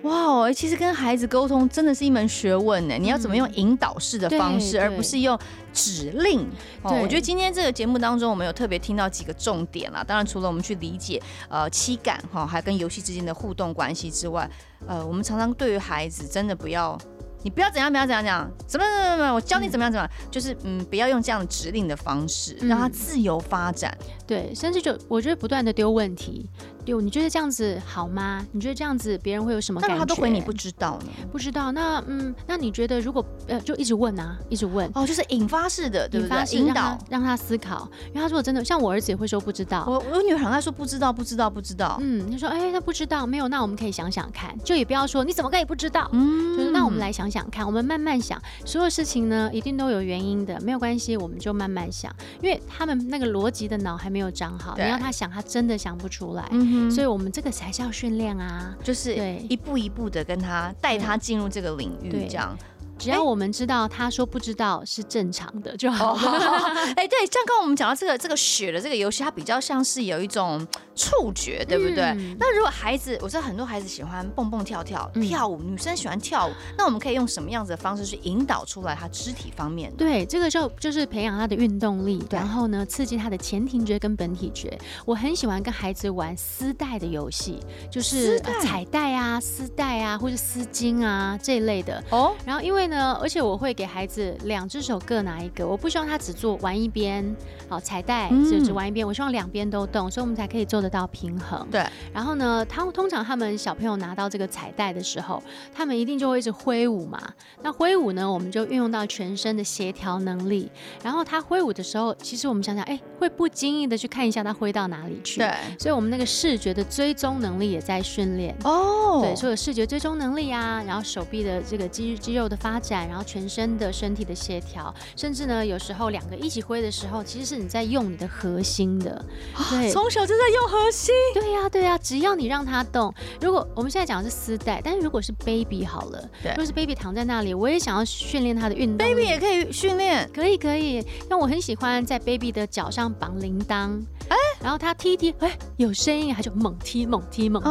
哇，哦其实跟孩子沟通真的是一门学问呢。你要怎么用引导式的方式，而不是用指令？哦，我觉得今天这个节目当中，我们有特别听到几个重点啦。当然，除了我们去理解呃七感哈，还跟游戏之间的互动关系之外，呃，我们常常对于孩子真的不要。你不要怎样，不要怎样讲，怎么怎么怎么，我教你怎么样怎么就是嗯，不要用这样的指令的方式，让他自由发展。嗯、对，甚至就我觉得不断的丢问题，丢你觉得这样子好吗？你觉得这样子别人会有什么感觉？但他都回你不知道呢？不知道。那嗯，那你觉得如果呃，就一直问啊，一直问哦，就是引发式的，对不对？引导让，让他思考。因为他说真的，像我儿子也会说不知道。我我女儿很爱说不知道，不知道，不知道。嗯，他说哎，他不知道，没有，那我们可以想想看，就也不要说你怎么可以不知道？嗯，就是那我们来想想看，我们慢慢。想所有事情呢，一定都有原因的，没有关系，我们就慢慢想，因为他们那个逻辑的脑还没有长好，你要他想，他真的想不出来，嗯、所以我们这个才是要训练啊，就是一步一步的跟他带他进入这个领域，这样。只要我们知道他说不知道是正常的就好。了。哎、欸，对，像刚刚我们讲到这个这个雪的这个游戏，它比较像是有一种触觉，对不对？嗯、那如果孩子，我知道很多孩子喜欢蹦蹦跳跳跳舞，女生喜欢跳舞，那我们可以用什么样子的方式去引导出来他肢体方面？对，这个就就是培养他的运动力，然后呢，刺激他的前庭觉跟本体觉。我很喜欢跟孩子玩丝带的游戏，就是彩带啊、丝带啊，或者丝巾啊这一类的。哦，然后因为。呢，而且我会给孩子两只手各拿一个，我不希望他只做玩一边，好彩带只只玩一边，我希望两边都动，所以我们才可以做得到平衡。对，然后呢，他通常他们小朋友拿到这个彩带的时候，他们一定就会一直挥舞嘛。那挥舞呢，我们就运用到全身的协调能力。然后他挥舞的时候，其实我们想想，哎，会不经意的去看一下他挥到哪里去。对，所以我们那个视觉的追踪能力也在训练。哦，对，所以有视觉追踪能力啊，然后手臂的这个肌肌肉的。发展，然后全身的身体的协调，甚至呢，有时候两个一起挥的时候，其实是你在用你的核心的。对，从小就在用核心。对呀，对呀，只要你让他动。如果我们现在讲的是丝带，但是如果是 baby 好了，对，如果是 baby 躺在那里，我也想要训练他的运动。baby 也可以训练，可以可以。那我很喜欢在 baby 的脚上绑铃铛，哎，然后他踢踢，哎，有声音，他就猛踢猛踢猛踢，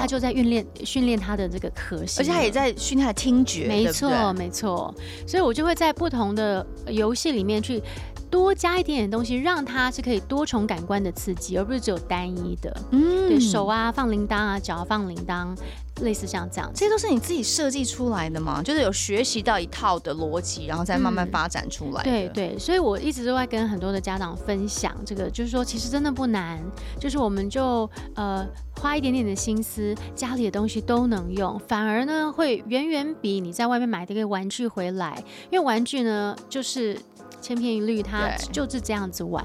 他就在训练训练他的这个核心，而且他也在训练他的听觉，没错。没错，所以我就会在不同的游戏里面去多加一点点东西，让它是可以多重感官的刺激，而不是只有单一的。嗯，对手啊放铃铛啊，脚放铃铛，类似像这样，这些都是你自己设计出来的嘛？就是有学习到一套的逻辑，然后再慢慢发展出来。嗯。对对，所以我一直都在跟很多的家长分享这个，就是说其实真的不难，就是我们就呃。花一点点的心思，家里的东西都能用，反而呢会远远比你在外面买的一个玩具回来，因为玩具呢就是。千篇一律，它就是这样子玩。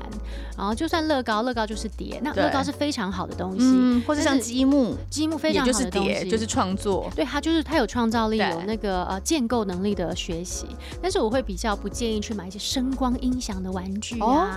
然后就算乐高，乐高就是叠，那乐高是非常好的东西，嗯、或者像积木，积木非常好的东西，就是创作。对，它就是它有创造力，有那个呃建构能力的学习。但是我会比较不建议去买一些声光音响的玩具啊。哦、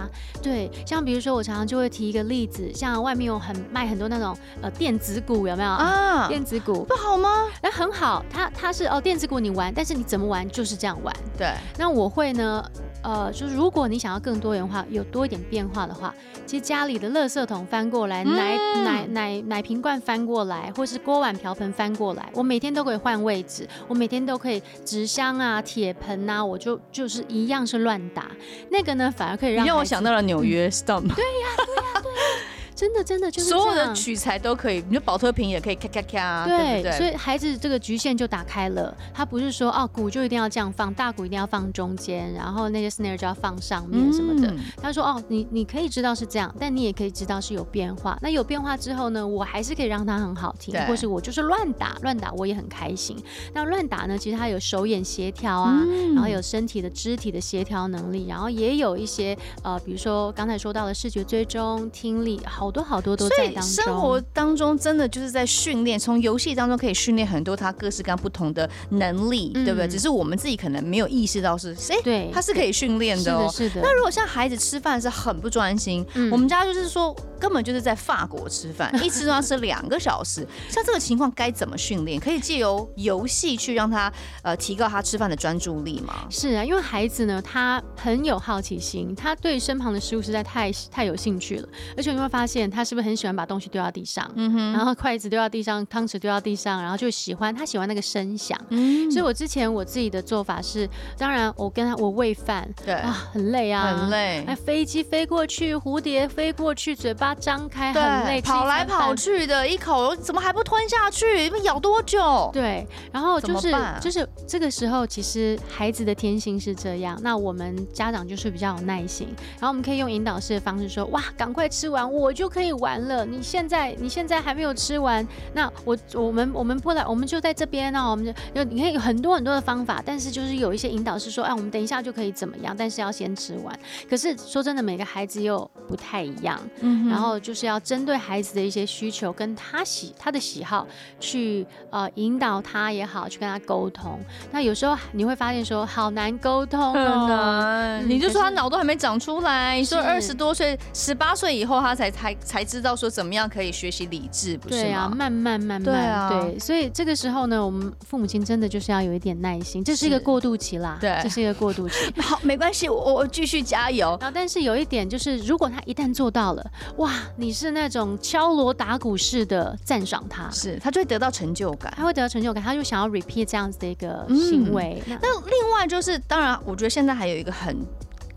对，像比如说我常常就会提一个例子，像外面有很卖很多那种呃电子鼓，有没有啊？电子鼓不好吗？那很好，它它是哦电子鼓你玩，但是你怎么玩就是这样玩。对，那我会呢。呃，就是如果你想要更多元化，有多一点变化的话，其实家里的垃圾桶翻过来，奶奶奶奶瓶罐翻过来，或是锅碗瓢盆翻过来，我每天都可以换位置，我每天都可以纸箱啊、铁盆啊，我就就是一样是乱打，那个呢反而可以让让我想到了纽约 Stomp。对呀，对呀，对呀。真的，真的就是所有的取材都可以，你说保特瓶也可以咔咔咔，对，对？所以孩子这个局限就打开了，他不是说哦鼓就一定要这样放，大鼓一定要放中间，然后那些 snare 就要放上面什么的。嗯、他说哦，你你可以知道是这样，但你也可以知道是有变化。那有变化之后呢，我还是可以让它很好听，或是我就是乱打乱打，我也很开心。那乱打呢，其实它有手眼协调啊，嗯、然后有身体的肢体的协调能力，然后也有一些呃，比如说刚才说到的视觉追踪、听力，好多好多都在。生活当中真的就是在训练，从游戏当中可以训练很多他各式各样不同的能力，嗯、对不对？只是我们自己可能没有意识到是，哎，对，他是可以训练的哦。是的，是的。那如果像孩子吃饭是很不专心，嗯、我们家就是说根本就是在法国吃饭，一吃都要吃两个小时。像这个情况该怎么训练？可以借由游戏去让他呃提高他吃饭的专注力吗？是啊，因为孩子呢，他很有好奇心，他对身旁的食物实在太太有兴趣了，而且你会发现。现他是不是很喜欢把东西丢到地上，嗯哼，然后筷子丢到地上，汤匙丢到地上，然后就喜欢他喜欢那个声响。嗯，所以我之前我自己的做法是，当然我跟他我喂饭，对啊，很累啊，很累。哎，飞机飞过去，蝴蝶飞过去，嘴巴张开，很累，跑来跑去的，一口怎么还不吞下去？咬多久？对，然后就是就是这个时候，其实孩子的天性是这样，那我们家长就是比较有耐心，然后我们可以用引导式的方式说，哇，赶快吃完，我就可以玩了。你现在你现在还没有吃完，那我我们我们不来，我们就在这边呢，我们就有你可以有很多很多的方法，但是就是有一些引导是说，哎，我们等一下就可以怎么样，但是要先吃完。可是说真的，每个孩子又不太一样，嗯，然后就是要针对孩子的一些需求跟他喜他的喜好去呃引导他也好，去跟他沟通。那有时候你会发现说好难沟通哦，你就说他脑都还没长出来，你说二十多岁、十八岁以后他才才才知道说怎么样可以学习理智，不是吗？对啊，慢慢慢慢，对啊，对，所以这个时候呢，我们父母亲真的就是要有一点耐心，这是一个过渡期啦，对，这是一个过渡期。好，没关系，我我继续加油。然后，但是有一点就是，如果他一旦做到了，哇，你是那种敲锣打鼓式的赞赏他，是他就会得到成就感，他会得到成就感，他就想要 repeat 这样子的一个行为。嗯、那另外就是，当然，我觉得现在还有一个很。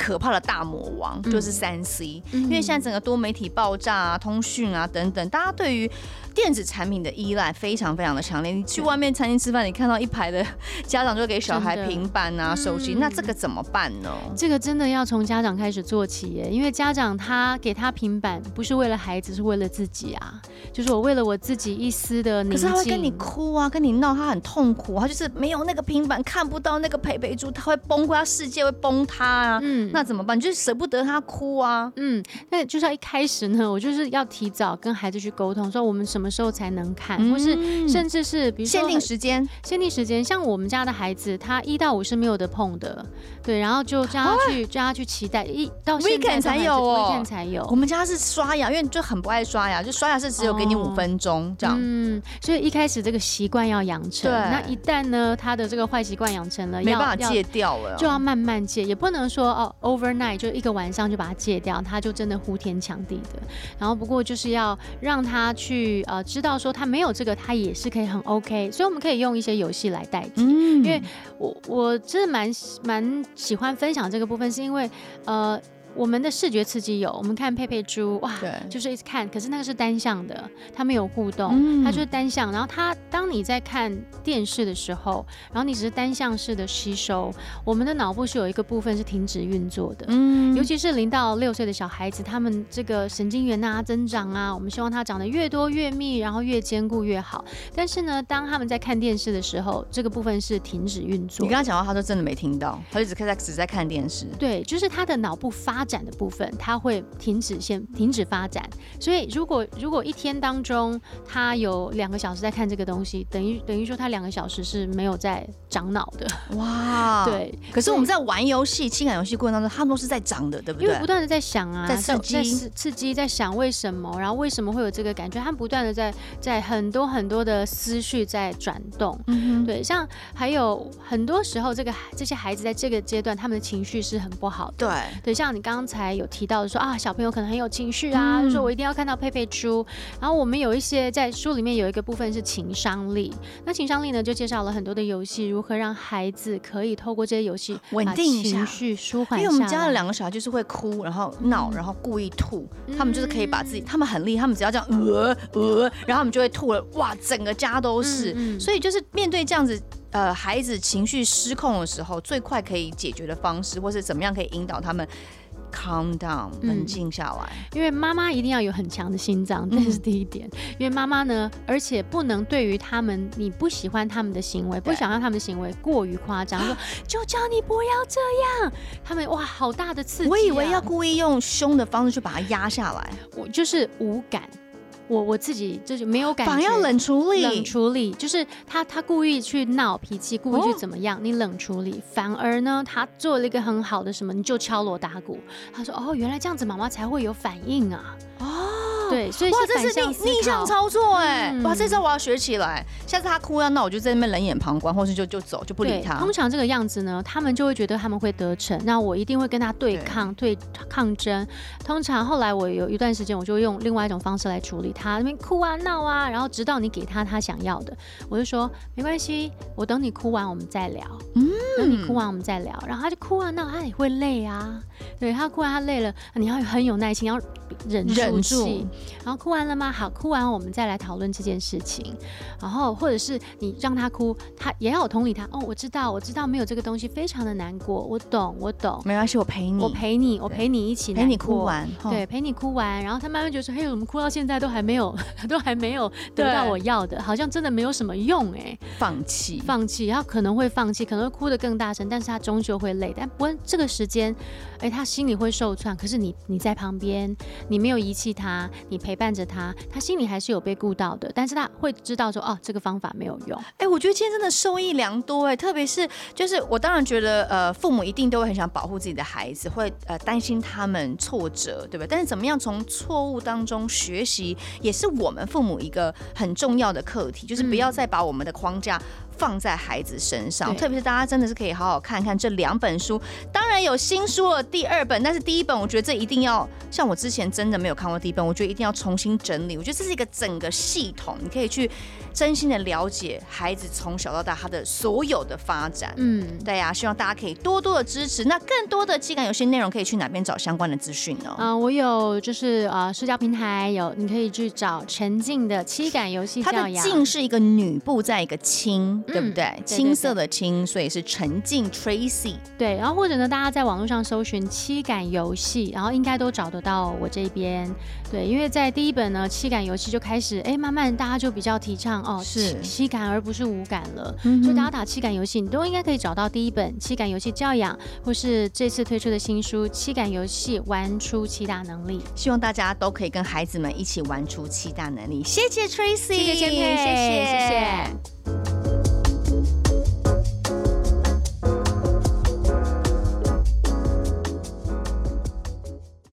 可怕的大魔王就是三 C，嗯，因为现在整个多媒体爆炸啊、通讯啊等等，大家对于电子产品的依赖非常非常的强烈。你去外面餐厅吃饭，你看到一排的家长就给小孩平板啊、手机，那这个怎么办呢？这个真的要从家长开始做起耶，因为家长他给他平板不是为了孩子，是为了自己啊。就是我为了我自己一丝的宁静，可是他会跟你哭啊，跟你闹，他很痛苦，他就是没有那个平板，看不到那个佩佩猪，他会崩溃，他世界会崩塌啊。嗯。那怎么办？你就是舍不得他哭啊。嗯，那就是要一开始呢，我就是要提早跟孩子去沟通，说我们什么时候才能看，嗯、或是甚至是比如说限定时间，限定时间。像我们家的孩子，他一到五是没有的碰的，对，然后就叫他去，叫他去期待一到 weekend 才有哦，weekend 才有。我们家是刷牙，因为就很不爱刷牙，就刷牙是只有给你五分钟、哦、这样。嗯，所以一开始这个习惯要养成。对，那一旦呢，他的这个坏习惯养成了，没办法戒掉了，就要慢慢戒，也不能说哦，overnight。就一个晚上就把它戒掉，他就真的呼天抢地的。然后不过就是要让他去呃知道说他没有这个，他也是可以很 OK。所以我们可以用一些游戏来代替。嗯，因为我我真的蛮蛮喜欢分享这个部分，是因为呃。我们的视觉刺激有，我们看佩佩猪，哇，对，就是一直看，可是那个是单向的，它没有互动，嗯、它就是单向。然后它，当你在看电视的时候，然后你只是单向式的吸收，我们的脑部是有一个部分是停止运作的，嗯，尤其是零到六岁的小孩子，他们这个神经元啊增长啊，我们希望它长得越多越密，然后越坚固越好。但是呢，当他们在看电视的时候，这个部分是停止运作。你刚刚讲话，他都真的没听到，他就只在只在看电视。对，就是他的脑部发。发展的部分，它会停止先停止发展，所以如果如果一天当中他有两个小时在看这个东西，等于等于说他两个小时是没有在长脑的。哇，对。可是我们在玩游戏、情感游戏过程当中，他们都是在长的，对不对？因为不断的在想啊，在刺激，在刺激，在想为什么，然后为什么会有这个感觉，他们不断的在在很多很多的思绪在转动。嗯，对，像还有很多时候，这个这些孩子在这个阶段，他们的情绪是很不好的。对，对，像你刚。刚才有提到说啊，小朋友可能很有情绪啊，嗯、就说我一定要看到佩佩猪。然后我们有一些在书里面有一个部分是情商力，那情商力呢就介绍了很多的游戏，如何让孩子可以透过这些游戏稳定情绪、舒缓。因为我们家的两个小孩就是会哭，然后闹，然后故意吐，嗯、他们就是可以把自己，他们很厉害，他们只要这样呃呃，然后他们就会吐了，哇，整个家都是。所以就是面对这样子呃孩子情绪失控的时候，最快可以解决的方式，或是怎么样可以引导他们。Calm down，冷静下来。嗯，因为妈妈一定要有很强的心脏，这是第一点。嗯、因为妈妈呢，而且不能对于他们，你不喜欢他们的行为，不想让他们的行为过于夸张，说就叫你不要这样。他们哇，好大的刺激啊！我以为要故意用凶的方式去把它压下来，我就是无感。我我自己就是没有感觉，反而要冷处理，冷处理就是他他故意去闹脾气，故意去怎么样，哦、你冷处理。反而呢，他做了一个很好的什么，你就敲锣打鼓。他说：“哦，原来这样子，妈妈才会有反应啊。”哦。对，所以哇，这是逆逆向操作哎、欸，哇，这招我要学起来。下次他哭啊，那我就在那边冷眼旁观，或是就就走，就不理他。通常这个样子呢，他们就会觉得他们会得逞，那我一定会跟他对抗、对抗争。通常后来我有一段时间，我就用另外一种方式来处理他，那边哭啊闹啊，然后直到你给他他想要的，我就说没关系，我等你哭完我们再聊。嗯，等你哭完我们再聊。然后他就哭啊闹，他也会累啊。对，他哭完他累了，你要很有耐心，要忍住。忍住。然后哭完了吗？好，哭完我们再来讨论这件事情。然后或者是你让他哭，他也要有同理他。哦，我知道，我知道没有这个东西非常的难过，我懂，我懂。没关系，我陪你，我陪你，我陪你一起陪你哭完。对，陪你哭完。然后他慢慢觉得说，嘿，我们哭到现在都还没有，都还没有得到我要的，好像真的没有什么用哎。放弃，放弃，然后可能会放弃，可能会哭得更大声，但是他终究会累。但不过这个时间，哎，他心里会受创。可是你你在旁边，你没有遗弃他，你陪伴着他，他心里还是有被顾到的。但是他会知道说，哦，这个方法没有用。哎，我觉得今天真的受益良多哎，特别是就是我当然觉得，呃，父母一定都会很想保护自己的孩子，会呃担心他们挫折，对吧？但是怎么样从错误当中学习，也是我们父母一个很重要的课题，就是不要再把我们的框架。放在孩子身上，特别是大家真的是可以好好看看这两本书。当然有新书了，第二本，但是第一本我觉得这一定要，像我之前真的没有看过第一本，我觉得一定要重新整理。我觉得这是一个整个系统，你可以去真心的了解孩子从小到大他的所有的发展。嗯，对呀、啊，希望大家可以多多的支持。那更多的七感游戏内容可以去哪边找相关的资讯呢？啊、呃，我有就是呃社交平台有，你可以去找陈静的七感游戏教养。它的静是一个女部，在一个青。对不对？青色的青，所以是沉静 Tracy。对，然后或者呢，大家在网络上搜寻七感游戏，然后应该都找得到我这边。对，因为在第一本呢，七感游戏就开始，哎，慢慢大家就比较提倡哦，是七感而不是五感了。嗯，所以大家打七感游戏，你都应该可以找到第一本七感游戏教养，或是这次推出的新书《七感游戏玩出七大能力》。希望大家都可以跟孩子们一起玩出七大能力。谢谢 Tracy，谢谢千佩，谢谢谢谢。